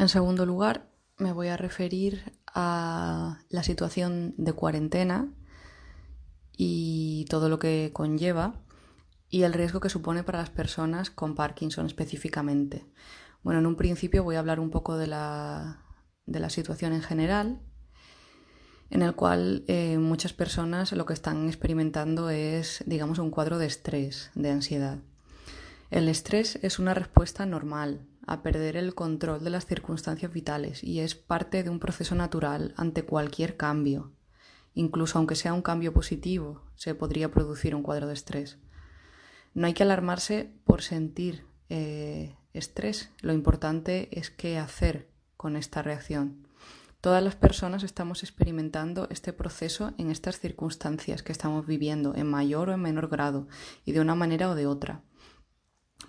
En segundo lugar, me voy a referir a la situación de cuarentena y todo lo que conlleva y el riesgo que supone para las personas con Parkinson específicamente. Bueno, en un principio voy a hablar un poco de la, de la situación en general, en el cual eh, muchas personas lo que están experimentando es, digamos, un cuadro de estrés, de ansiedad. El estrés es una respuesta normal a perder el control de las circunstancias vitales y es parte de un proceso natural ante cualquier cambio. Incluso aunque sea un cambio positivo, se podría producir un cuadro de estrés. No hay que alarmarse por sentir eh, estrés, lo importante es qué hacer con esta reacción. Todas las personas estamos experimentando este proceso en estas circunstancias que estamos viviendo, en mayor o en menor grado, y de una manera o de otra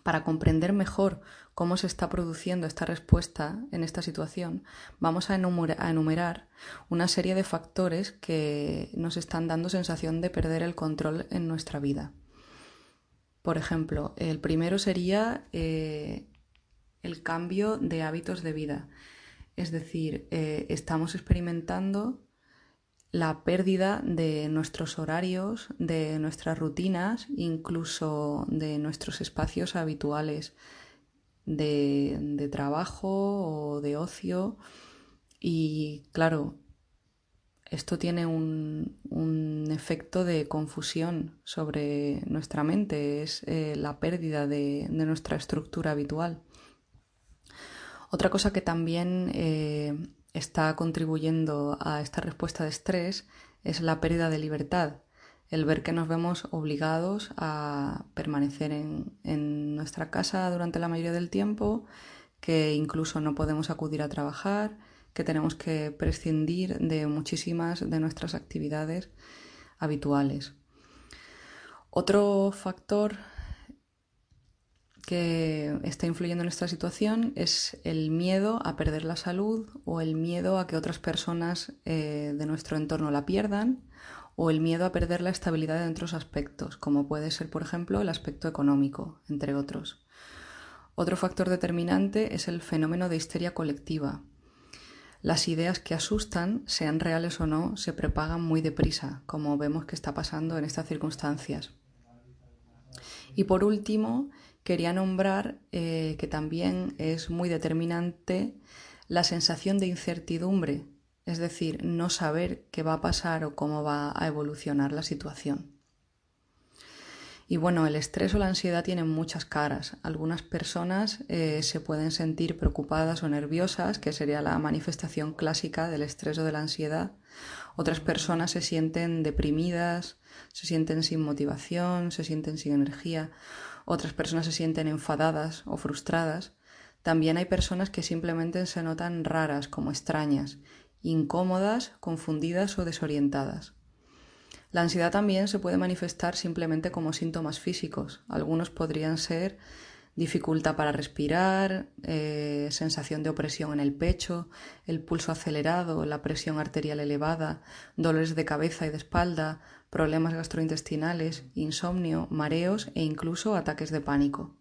para comprender mejor cómo se está produciendo esta respuesta en esta situación, vamos a enumerar una serie de factores que nos están dando sensación de perder el control en nuestra vida. Por ejemplo, el primero sería eh, el cambio de hábitos de vida. Es decir, eh, estamos experimentando la pérdida de nuestros horarios, de nuestras rutinas, incluso de nuestros espacios habituales de, trabajo o de ocio. Y claro, esto tiene un, efecto de confusión sobre nuestra mente, es eh, la pérdida de, nuestra estructura habitual. Otra cosa que también eh, está contribuyendo a esta respuesta de estrés es la pérdida de libertad, el ver que nos vemos obligados a permanecer en, nuestra casa durante la mayoría del tiempo, que incluso no podemos acudir a trabajar, que tenemos que prescindir de muchísimas de nuestras actividades habituales. Otro factor que está influyendo en esta situación es el miedo a perder la salud o el miedo a que otras personas eh, de nuestro entorno la pierdan o el miedo a perder la estabilidad en otros aspectos, como puede ser, por ejemplo, el aspecto económico, entre otros. Otro factor determinante es el fenómeno de histeria colectiva. Las ideas que asustan, sean reales o no, se propagan muy deprisa, como vemos que está pasando en estas circunstancias. Y por último, quería nombrar eh, que también es muy determinante la sensación de incertidumbre, es decir, no saber qué va a pasar o cómo va a evolucionar la situación. Y bueno, el estrés o la ansiedad tienen muchas caras. Algunas personas eh, se pueden sentir preocupadas o nerviosas, que sería la manifestación clásica del estrés o de la ansiedad. Otras personas se sienten deprimidas, se sienten sin motivación, se sienten sin energía otras personas se sienten enfadadas o frustradas, también hay personas que simplemente se notan raras, como extrañas, incómodas, confundidas o desorientadas. La ansiedad también se puede manifestar simplemente como síntomas físicos. Algunos podrían ser dificultad para respirar, eh, sensación de opresión en el pecho, el pulso acelerado, la presión arterial elevada, dolores de cabeza y de espalda, problemas gastrointestinales, insomnio, mareos e incluso ataques de pánico.